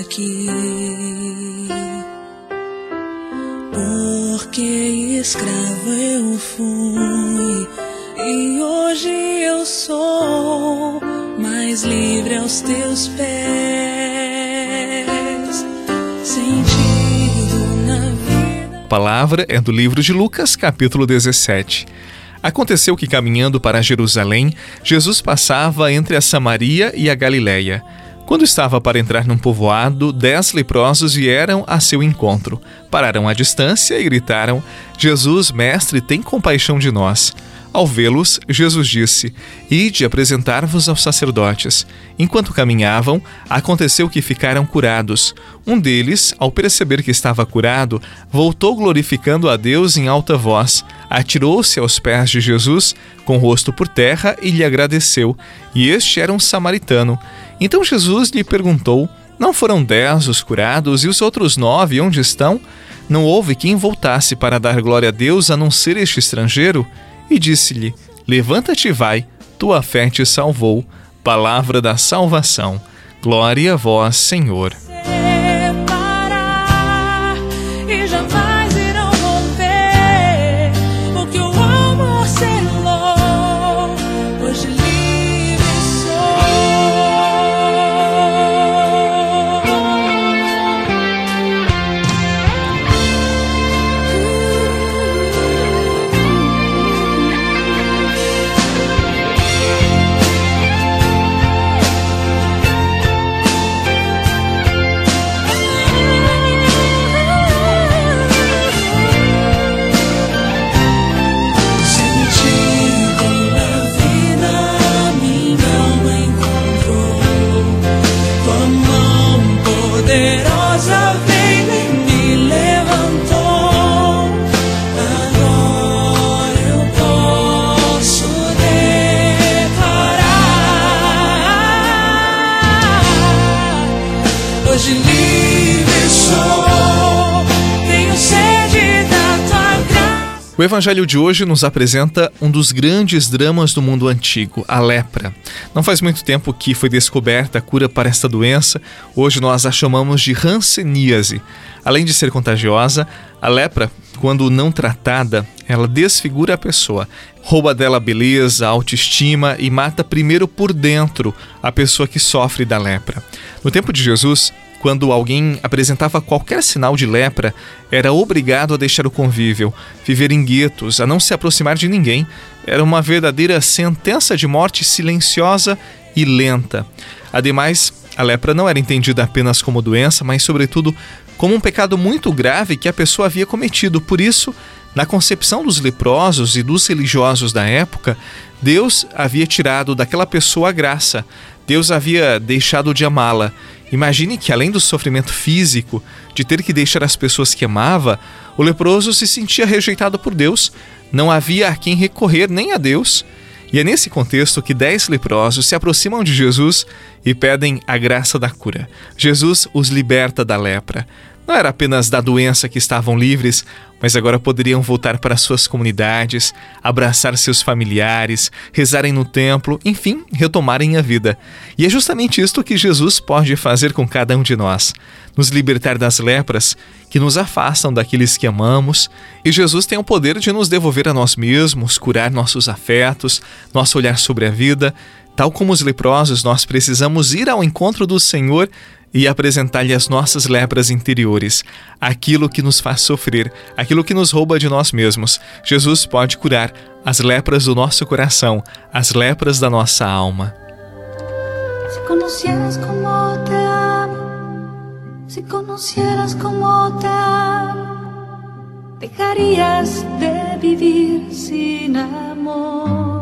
aqui. Porque escravo eu fui e hoje eu sou mais livre aos teus pés. Sentido na vida. Palavra é do livro de Lucas, capítulo 17. Aconteceu que, caminhando para Jerusalém, Jesus passava entre a Samaria e a Galiléia. Quando estava para entrar num povoado, dez leprosos vieram a seu encontro. Pararam à distância e gritaram: Jesus, mestre, tem compaixão de nós. Ao vê-los, Jesus disse: Ide apresentar-vos aos sacerdotes. Enquanto caminhavam, aconteceu que ficaram curados. Um deles, ao perceber que estava curado, voltou glorificando a Deus em alta voz, atirou-se aos pés de Jesus, com o rosto por terra, e lhe agradeceu. E este era um samaritano. Então Jesus lhe perguntou: Não foram dez os curados, e os outros nove onde estão? Não houve quem voltasse para dar glória a Deus a não ser este estrangeiro? e disse-lhe: Levanta-te e vai, tua fé te salvou. Palavra da salvação. Glória a vós, Senhor. Hoje livre sou, tenho sede da tua graça. O evangelho de hoje nos apresenta um dos grandes dramas do mundo antigo, a lepra. Não faz muito tempo que foi descoberta a cura para esta doença, hoje nós a chamamos de hanseníase. Além de ser contagiosa, a lepra, quando não tratada, ela desfigura a pessoa, rouba dela beleza, autoestima e mata primeiro por dentro a pessoa que sofre da lepra. No tempo de Jesus, quando alguém apresentava qualquer sinal de lepra, era obrigado a deixar o convívio, viver em guetos, a não se aproximar de ninguém. Era uma verdadeira sentença de morte silenciosa e lenta. Ademais, a lepra não era entendida apenas como doença, mas, sobretudo, como um pecado muito grave que a pessoa havia cometido. Por isso, na concepção dos leprosos e dos religiosos da época, Deus havia tirado daquela pessoa a graça, Deus havia deixado de amá-la. Imagine que, além do sofrimento físico de ter que deixar as pessoas que amava, o leproso se sentia rejeitado por Deus, não havia a quem recorrer nem a Deus. E é nesse contexto que dez leprosos se aproximam de Jesus e pedem a graça da cura. Jesus os liberta da lepra. Não era apenas da doença que estavam livres, mas agora poderiam voltar para suas comunidades, abraçar seus familiares, rezarem no templo, enfim, retomarem a vida. E é justamente isto que Jesus pode fazer com cada um de nós: nos libertar das lepras que nos afastam daqueles que amamos, e Jesus tem o poder de nos devolver a nós mesmos, curar nossos afetos, nosso olhar sobre a vida. Tal como os leprosos, nós precisamos ir ao encontro do Senhor e apresentar-lhe as nossas lepras interiores, aquilo que nos faz sofrer, aquilo que nos rouba de nós mesmos. Jesus pode curar as lepras do nosso coração, as lepras da nossa alma. Se conocieras como te amo, se conocieras como te amo, dejarías de vivir sin amor.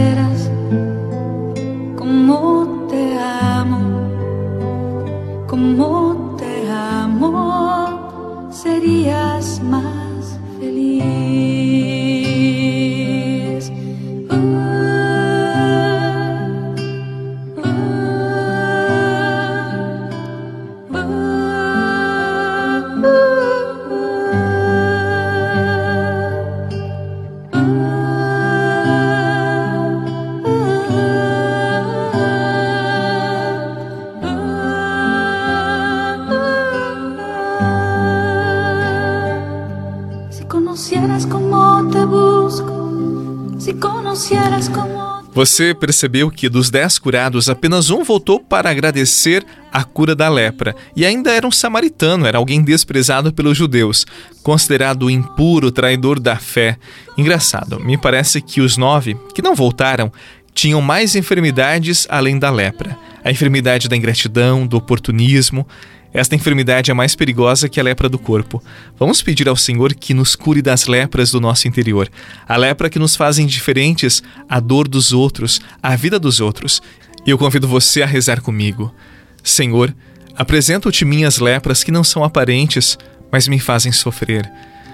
você percebeu que dos dez curados, apenas um voltou para agradecer a cura da lepra. E ainda era um samaritano, era alguém desprezado pelos judeus, considerado impuro, traidor da fé. Engraçado, me parece que os nove que não voltaram tinham mais enfermidades além da lepra. A enfermidade da ingratidão, do oportunismo. Esta enfermidade é mais perigosa que a lepra do corpo. Vamos pedir ao Senhor que nos cure das lepras do nosso interior. A lepra que nos faz indiferentes à dor dos outros, à vida dos outros. E eu convido você a rezar comigo. Senhor, apresento-te minhas lepras que não são aparentes, mas me fazem sofrer.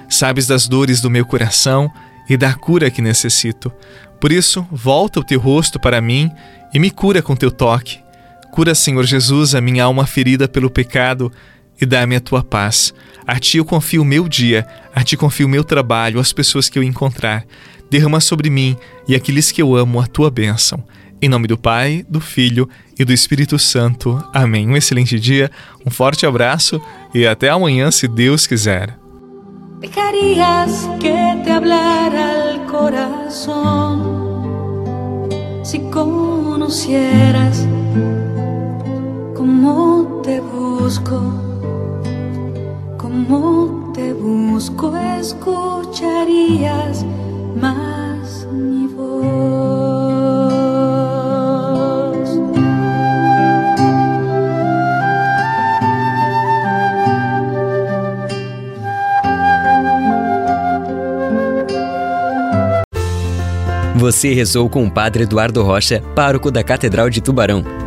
Sabes das dores do meu coração e da cura que necessito. Por isso, volta o teu rosto para mim e me cura com teu toque. Cura, Senhor Jesus, a minha alma ferida pelo pecado e dá-me a tua paz. A ti eu confio o meu dia, a ti confio o meu trabalho, as pessoas que eu encontrar. Derrama sobre mim e aqueles que eu amo a tua bênção. Em nome do Pai, do Filho e do Espírito Santo. Amém. Um excelente dia, um forte abraço e até amanhã, se Deus quiser. Dejarías que te hablara el corazón si conocieras cómo te busco, cómo te busco, escucharías más mi voz. Você rezou com o Padre Eduardo Rocha, pároco da Catedral de Tubarão.